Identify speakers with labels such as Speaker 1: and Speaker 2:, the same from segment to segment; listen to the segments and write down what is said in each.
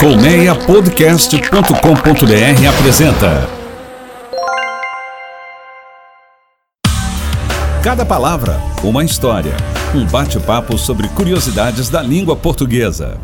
Speaker 1: Colmeiapodcast.com.br apresenta Cada palavra, uma história. Um bate-papo sobre curiosidades da língua portuguesa.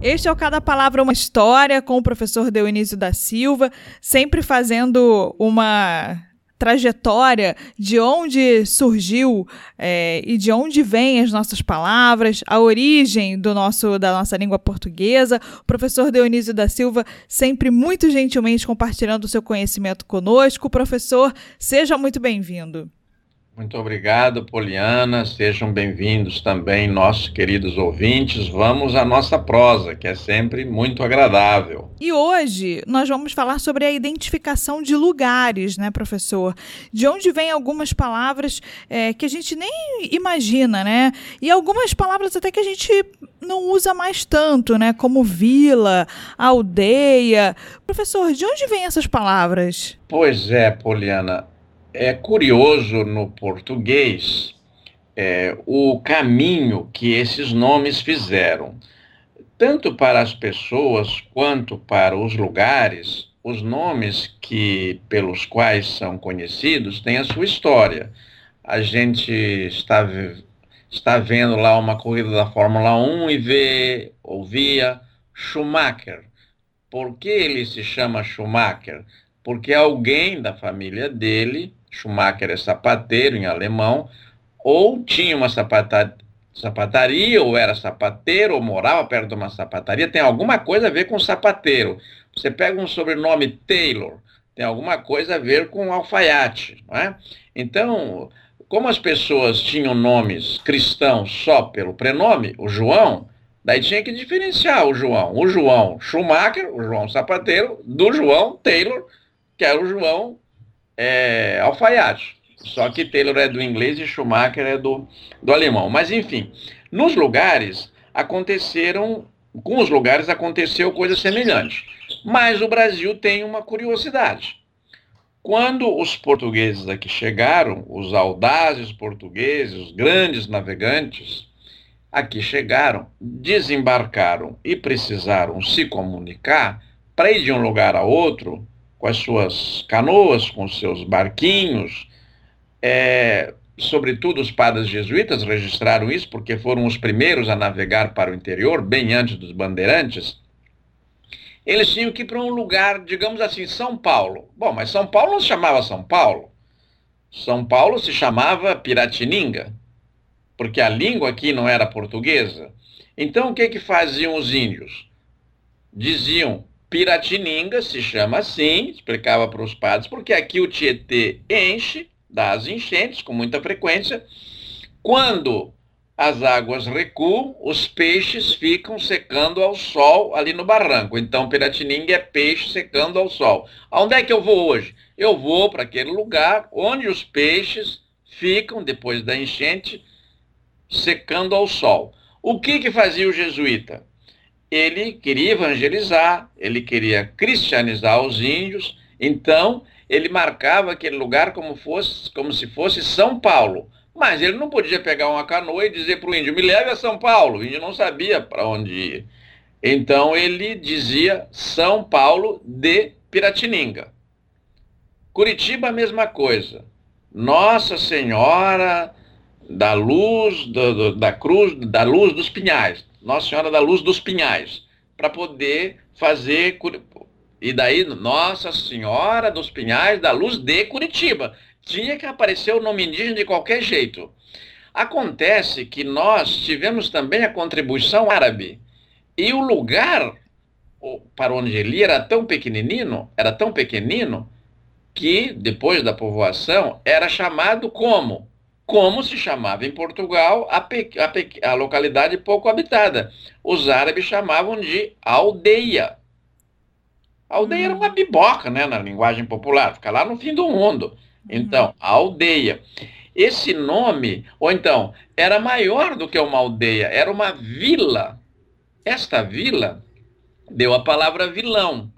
Speaker 2: Este é o Cada Palavra Uma História com o professor Dionísio da Silva, sempre fazendo uma trajetória de onde surgiu é, e de onde vêm as nossas palavras, a origem do nosso da nossa língua portuguesa. O professor Dionísio da Silva sempre muito gentilmente compartilhando o seu conhecimento conosco. Professor, seja muito bem-vindo.
Speaker 3: Muito obrigado, Poliana. Sejam bem-vindos também, nossos queridos ouvintes. Vamos à nossa prosa, que é sempre muito agradável.
Speaker 2: E hoje nós vamos falar sobre a identificação de lugares, né, professor? De onde vêm algumas palavras é, que a gente nem imagina, né? E algumas palavras até que a gente não usa mais tanto, né? Como vila, aldeia. Professor, de onde vêm essas palavras?
Speaker 3: Pois é, Poliana é curioso no português é, o caminho que esses nomes fizeram. Tanto para as pessoas quanto para os lugares, os nomes que pelos quais são conhecidos têm a sua história. A gente está, está vendo lá uma corrida da Fórmula 1 e vê, ouvia Schumacher. Por que ele se chama Schumacher? Porque alguém da família dele Schumacher é sapateiro em alemão, ou tinha uma sapata, sapataria, ou era sapateiro, ou morava perto de uma sapataria, tem alguma coisa a ver com sapateiro. Você pega um sobrenome Taylor, tem alguma coisa a ver com alfaiate, não é? Então, como as pessoas tinham nomes cristãos só pelo prenome, o João, daí tinha que diferenciar o João. O João Schumacher, o João Sapateiro, do João Taylor, que era o João é, alfaiate. Só que Taylor é do inglês e Schumacher é do, do alemão. Mas enfim, nos lugares aconteceram, com os lugares aconteceu coisa semelhante. Mas o Brasil tem uma curiosidade. Quando os portugueses aqui chegaram, os audazes portugueses, os grandes navegantes, aqui chegaram, desembarcaram e precisaram se comunicar para ir de um lugar a outro, com as suas canoas, com os seus barquinhos. É, sobretudo os padres jesuítas registraram isso porque foram os primeiros a navegar para o interior, bem antes dos bandeirantes. Eles tinham que ir para um lugar, digamos assim, São Paulo. Bom, mas São Paulo não se chamava São Paulo. São Paulo se chamava Piratininga, porque a língua aqui não era portuguesa. Então o que que faziam os índios? Diziam Piratininga se chama assim, explicava para os padres, porque aqui o Tietê enche, dá as enchentes com muita frequência. Quando as águas recuam, os peixes ficam secando ao sol ali no barranco. Então, Piratininga é peixe secando ao sol. Aonde é que eu vou hoje? Eu vou para aquele lugar onde os peixes ficam, depois da enchente, secando ao sol. O que, que fazia o jesuíta? Ele queria evangelizar, ele queria cristianizar os índios, então ele marcava aquele lugar como, fosse, como se fosse São Paulo. Mas ele não podia pegar uma canoa e dizer para o índio, me leve a São Paulo. O índio não sabia para onde ir. Então ele dizia São Paulo de Piratininga. Curitiba, a mesma coisa. Nossa Senhora da Luz, do, do, da Cruz, da Luz dos Pinhais. Nossa Senhora da Luz dos Pinhais, para poder fazer. E daí, Nossa Senhora dos Pinhais da Luz de Curitiba. Tinha que aparecer o nome indígena de qualquer jeito. Acontece que nós tivemos também a contribuição árabe. E o lugar para onde ele era tão pequenino, era tão pequenino, que depois da povoação era chamado como como se chamava em Portugal a, pe, a, pe, a, localidade pouco habitada. Os árabes chamavam de aldeia. A aldeia era uma biboca, né, na linguagem popular, fica lá no fim do mundo. Então, aldeia. Esse nome, ou então, era maior do que uma aldeia, era uma vila. Esta vila deu a palavra vilão.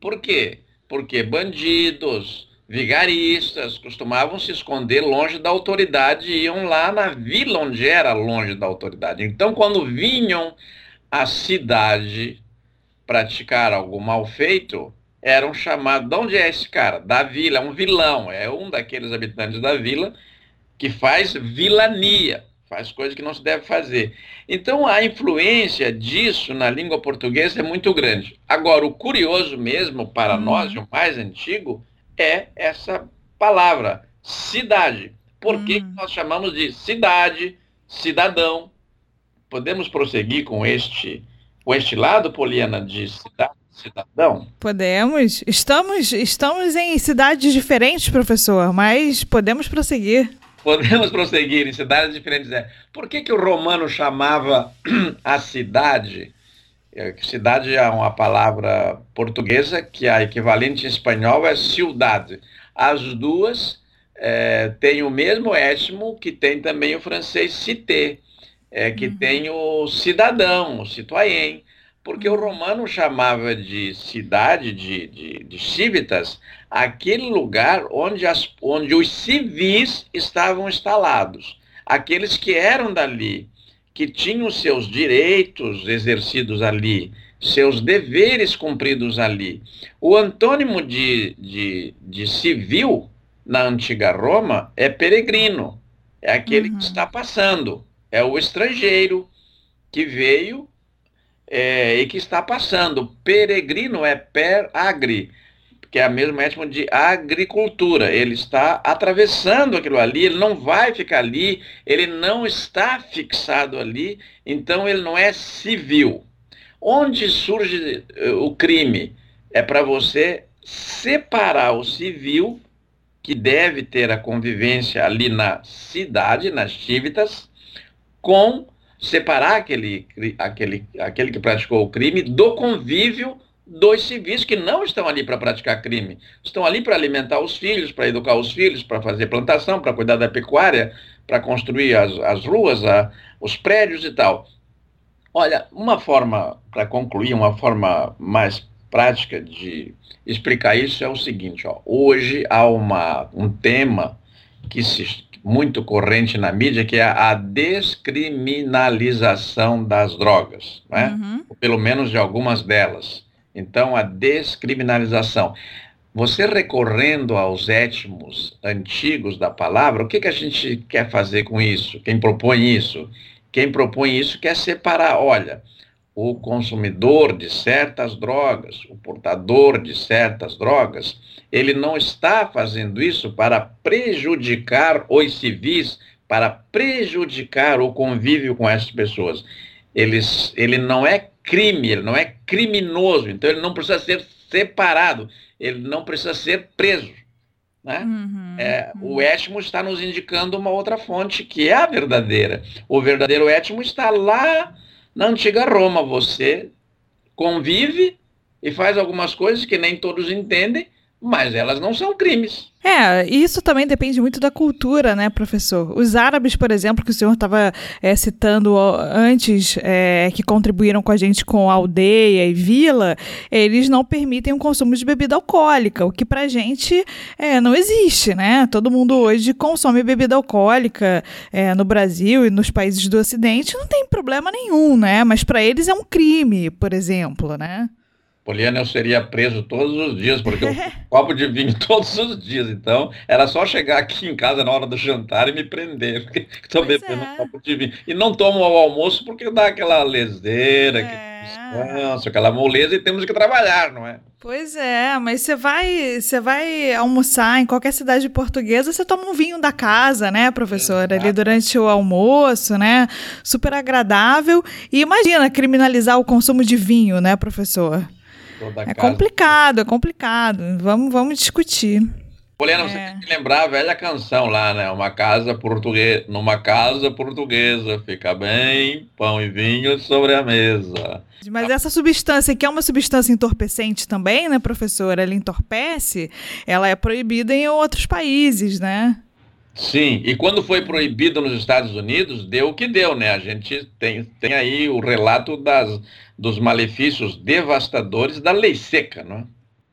Speaker 3: Por quê? Porque bandidos, vigaristas costumavam se esconder longe da autoridade e iam lá na vila onde era longe da autoridade. Então, quando vinham à cidade praticar algum mal feito, eram chamados. De onde é esse cara? Da vila, é um vilão, é um daqueles habitantes da vila que faz vilania, faz coisas que não se deve fazer. Então a influência disso na língua portuguesa é muito grande. Agora, o curioso mesmo para uhum. nós, o mais antigo, é essa palavra, cidade. Por que uhum. nós chamamos de cidade, cidadão? Podemos prosseguir com este, com este lado, Poliana, de cidade? cidadão?
Speaker 2: Podemos. Estamos, estamos em cidades diferentes, professor, mas podemos prosseguir.
Speaker 3: Podemos prosseguir em cidades diferentes. É. Por que, que o romano chamava a cidade? Cidade é uma palavra portuguesa que a equivalente em espanhol é ciudade. As duas é, têm o mesmo étimo que tem também o francês cité, é, que uhum. tem o cidadão, o citoyen porque o romano chamava de cidade, de, de, de civitas, aquele lugar onde, as, onde os civis estavam instalados, aqueles que eram dali, que tinham seus direitos exercidos ali, seus deveres cumpridos ali. O antônimo de, de, de civil na antiga Roma é peregrino, é aquele uhum. que está passando, é o estrangeiro que veio é, e que está passando. Peregrino é per agri, que é a mesma étimo de agricultura. Ele está atravessando aquilo ali, ele não vai ficar ali, ele não está fixado ali, então ele não é civil. Onde surge eh, o crime? É para você separar o civil, que deve ter a convivência ali na cidade, nas tívitas, com separar aquele, aquele, aquele que praticou o crime do convívio dos civis que não estão ali para praticar crime. Estão ali para alimentar os filhos, para educar os filhos, para fazer plantação, para cuidar da pecuária, para construir as, as ruas, a, os prédios e tal. Olha, uma forma, para concluir, uma forma mais prática de explicar isso é o seguinte: ó, hoje há uma, um tema que se, muito corrente na mídia, que é a descriminalização das drogas, né? Uhum. Pelo menos de algumas delas. Então, a descriminalização. Você recorrendo aos étimos antigos da palavra, o que, que a gente quer fazer com isso? Quem propõe isso? Quem propõe isso quer separar, olha, o consumidor de certas drogas, o portador de certas drogas, ele não está fazendo isso para prejudicar os civis, para prejudicar o convívio com essas pessoas. Ele, ele não é crime, ele não é criminoso, então ele não precisa ser separado, ele não precisa ser preso. Né? Uhum, é, uhum. O étimo está nos indicando uma outra fonte, que é a verdadeira. O verdadeiro étimo está lá na antiga Roma, você convive e faz algumas coisas que nem todos entendem, mas elas não são crimes.
Speaker 2: É, isso também depende muito da cultura, né, professor? Os árabes, por exemplo, que o senhor estava é, citando antes, é, que contribuíram com a gente com aldeia e vila, eles não permitem o consumo de bebida alcoólica, o que pra gente é, não existe, né? Todo mundo hoje consome bebida alcoólica é, no Brasil e nos países do Ocidente, não tem problema nenhum, né? Mas para eles é um crime, por exemplo, né?
Speaker 3: Poliana, eu seria preso todos os dias, porque eu copo de vinho todos os dias. Então, era só chegar aqui em casa na hora do jantar e me prender, porque estou bebendo é. um copo de vinho. E não tomo ao almoço porque dá aquela leseira, é. descanso, aquela moleza e temos que trabalhar, não é?
Speaker 2: Pois é, mas você vai, você vai almoçar em qualquer cidade portuguesa, você toma um vinho da casa, né, professor? Ali durante o almoço, né? Super agradável. E imagina criminalizar o consumo de vinho, né, professor? É complicado, é complicado. Vamos, vamos discutir.
Speaker 3: Poliana, é. você tem que lembrar a velha canção lá, né? Uma casa portuguesa, numa casa portuguesa, fica bem, pão e vinho sobre a mesa.
Speaker 2: Mas essa substância, que é uma substância entorpecente também, né, professora? Ela entorpece, ela é proibida em outros países, né?
Speaker 3: Sim, e quando foi proibido nos Estados Unidos, deu o que deu, né? A gente tem, tem aí o relato das, dos malefícios devastadores da lei seca, né?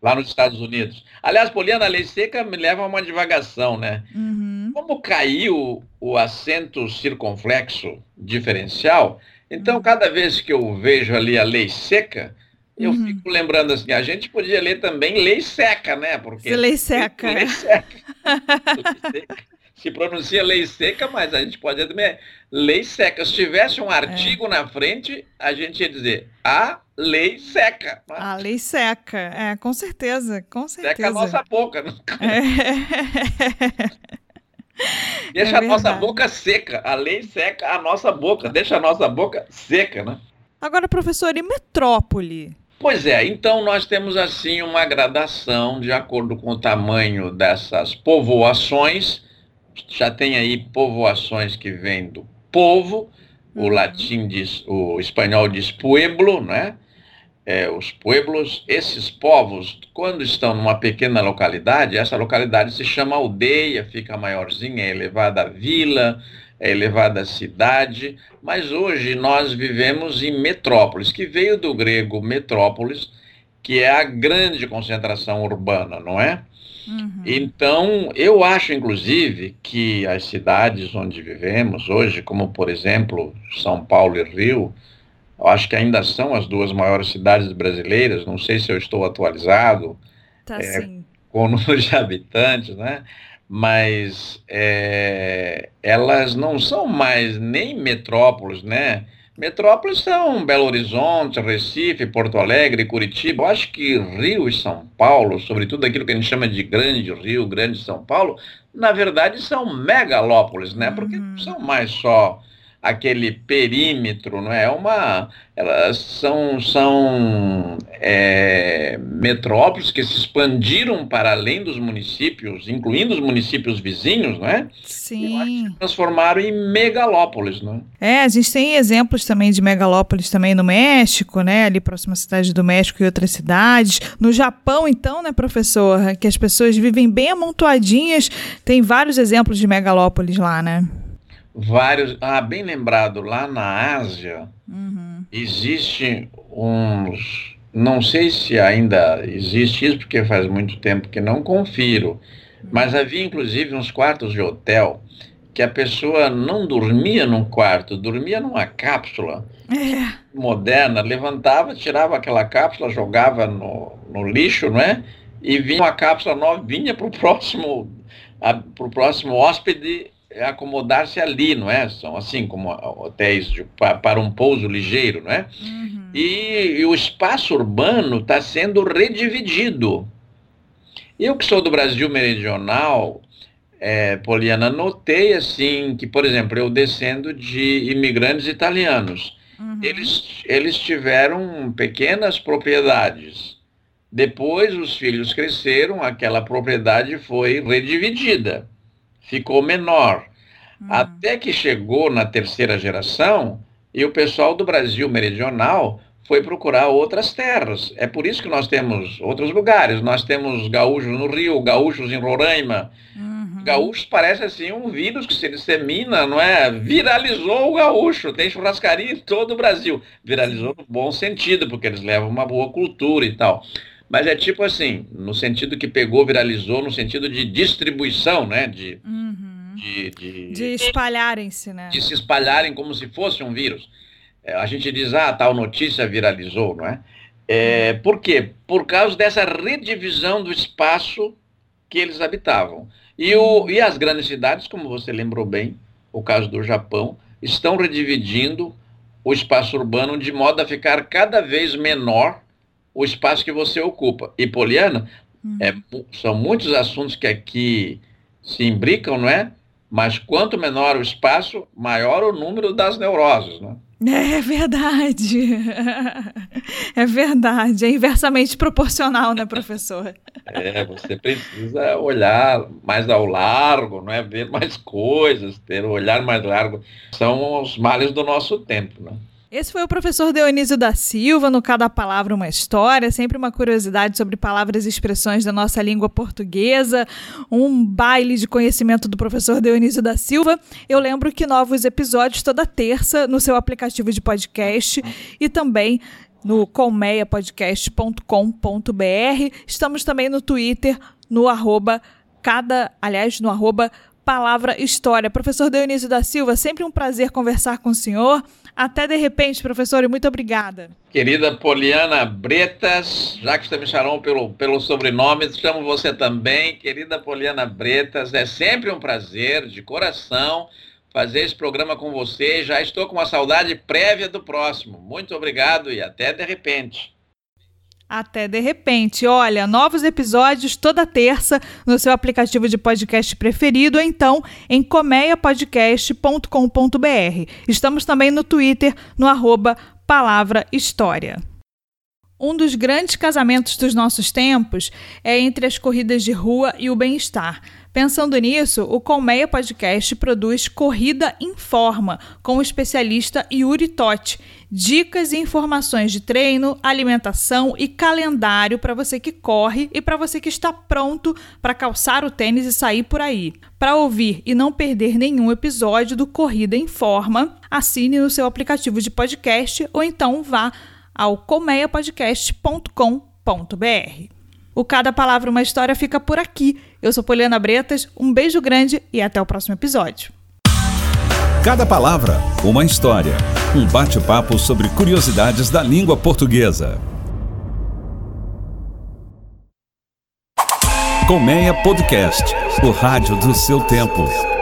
Speaker 3: lá nos Estados Unidos. Aliás, Poliana, a lei seca me leva a uma divagação, né? Uhum. Como caiu o acento circunflexo diferencial, então uhum. cada vez que eu vejo ali a lei seca, Eu uhum. fico lembrando assim, a gente podia ler também lei seca, né?
Speaker 2: Porque lei seca.
Speaker 3: Lei seca. Se pronuncia lei seca, mas a gente pode também lei seca. Se tivesse um artigo é. na frente, a gente ia dizer a lei seca.
Speaker 2: A lei seca, é, com certeza, com certeza.
Speaker 3: Seca a nossa boca. É. Deixa é a nossa boca seca. A lei seca a nossa boca. Deixa a nossa boca seca, né?
Speaker 2: Agora, professor, e metrópole?
Speaker 3: Pois é, então nós temos assim uma gradação de acordo com o tamanho dessas povoações. Já tem aí povoações que vêm do povo, o uhum. latim diz, o espanhol diz pueblo, né? É, os pueblos, esses povos, quando estão numa pequena localidade, essa localidade se chama aldeia, fica maiorzinha, é elevada a vila, é elevada a cidade, mas hoje nós vivemos em metrópoles, que veio do grego metrópolis, que é a grande concentração urbana, não é? Uhum. Então, eu acho, inclusive, que as cidades onde vivemos hoje, como por exemplo São Paulo e Rio, eu acho que ainda são as duas maiores cidades brasileiras, não sei se eu estou atualizado
Speaker 2: tá, é,
Speaker 3: com o número de habitantes, né? mas é, elas não são mais nem metrópoles, né? Metrópoles são Belo Horizonte, Recife, Porto Alegre, Curitiba. Eu acho que Rio e São Paulo, sobretudo aquilo que a gente chama de Grande Rio, Grande São Paulo, na verdade são megalópolis, né? Porque não uhum. são mais só aquele perímetro, não é? é? Uma, elas são, são é, metrópoles que se expandiram para além dos municípios, incluindo os municípios vizinhos, não é?
Speaker 2: Sim.
Speaker 3: Se transformaram em megalópolis, não
Speaker 2: é? É, a gente tem exemplos também de megalópolis também no México, né? Ali próxima à cidade do México e outras cidades. No Japão, então, né, professor? Que as pessoas vivem bem amontoadinhas. Tem vários exemplos de megalópolis lá, né?
Speaker 3: Vários. Ah, bem lembrado, lá na Ásia uhum. existe uns. Não sei se ainda existe isso, porque faz muito tempo que não confiro, mas havia inclusive uns quartos de hotel que a pessoa não dormia num quarto, dormia numa cápsula é. moderna, levantava, tirava aquela cápsula, jogava no, no lixo, não é? E vinha uma cápsula nova, vinha para o próximo, pro próximo hóspede acomodar-se ali, não é? São assim como hotéis de, para um pouso ligeiro, não é? Uhum. E, e, o espaço urbano está sendo redividido. Eu que sou do Brasil meridional, é, Poliana, notei assim que, por exemplo, eu descendo de imigrantes italianos, uhum. eles, eles tiveram pequenas propriedades. Depois os filhos cresceram, aquela propriedade foi redividida ficou menor. Hum. Até que chegou na terceira geração e o pessoal do Brasil meridional foi procurar outras terras. É por isso que nós temos outros lugares. Nós temos gaúchos no Rio, gaúchos em Roraima. Uhum. Gaúchos parece assim um vírus que se dissemina, não é? Viralizou o gaúcho. Tem churrascaria em todo o Brasil. Viralizou no bom sentido, porque eles levam uma boa cultura e tal. Mas é tipo assim, no sentido que pegou, viralizou, no sentido de distribuição, né? De,
Speaker 2: uhum. de, de, de espalharem-se, né?
Speaker 3: De se espalharem como se fosse um vírus. É, a gente diz, ah, tal notícia viralizou, não é? é? Por quê? Por causa dessa redivisão do espaço que eles habitavam. E, o, e as grandes cidades, como você lembrou bem, o caso do Japão, estão redividindo o espaço urbano de modo a ficar cada vez menor o espaço que você ocupa. E, Poliana, uhum. é, são muitos assuntos que aqui se imbricam, não é? Mas quanto menor o espaço, maior o número das neuroses, não é?
Speaker 2: É verdade. É verdade. É inversamente proporcional, né, professor?
Speaker 3: É, você precisa olhar mais ao largo, não é? Ver mais coisas, ter um olhar mais largo. São os males do nosso tempo, né?
Speaker 2: Esse foi o professor Dionísio da Silva, no Cada Palavra uma História, sempre uma curiosidade sobre palavras e expressões da nossa língua portuguesa, um baile de conhecimento do professor Dionísio da Silva. Eu lembro que novos episódios toda terça no seu aplicativo de podcast e também no colmeiapodcast.com.br. Estamos também no Twitter, no arroba cada, aliás, no arroba Palavra História. Professor Dionísio da Silva, sempre um prazer conversar com o senhor. Até de repente, professor, e muito obrigada.
Speaker 3: Querida Poliana Bretas, já que me chamou pelo, pelo sobrenome, chamo você também. Querida Poliana Bretas, é sempre um prazer, de coração, fazer esse programa com você. Já estou com uma saudade prévia do próximo. Muito obrigado e até de repente.
Speaker 2: Até de repente. Olha, novos episódios toda terça no seu aplicativo de podcast preferido, ou então em comeiapodcast.com.br. Estamos também no Twitter, no arroba Palavra História. Um dos grandes casamentos dos nossos tempos é entre as corridas de rua e o bem-estar. Pensando nisso, o Colmeia Podcast produz Corrida em Forma, com o especialista Yuri Totti. Dicas e informações de treino, alimentação e calendário para você que corre e para você que está pronto para calçar o tênis e sair por aí. Para ouvir e não perder nenhum episódio do Corrida em Forma, assine no seu aplicativo de podcast ou então vá ao colmeiapodcast.com.br. O Cada Palavra Uma História fica por aqui. Eu sou Poliana Bretas, um beijo grande e até o próximo episódio.
Speaker 1: Cada Palavra Uma História. Um bate-papo sobre curiosidades da língua portuguesa. Colmeia Podcast, o rádio do seu tempo.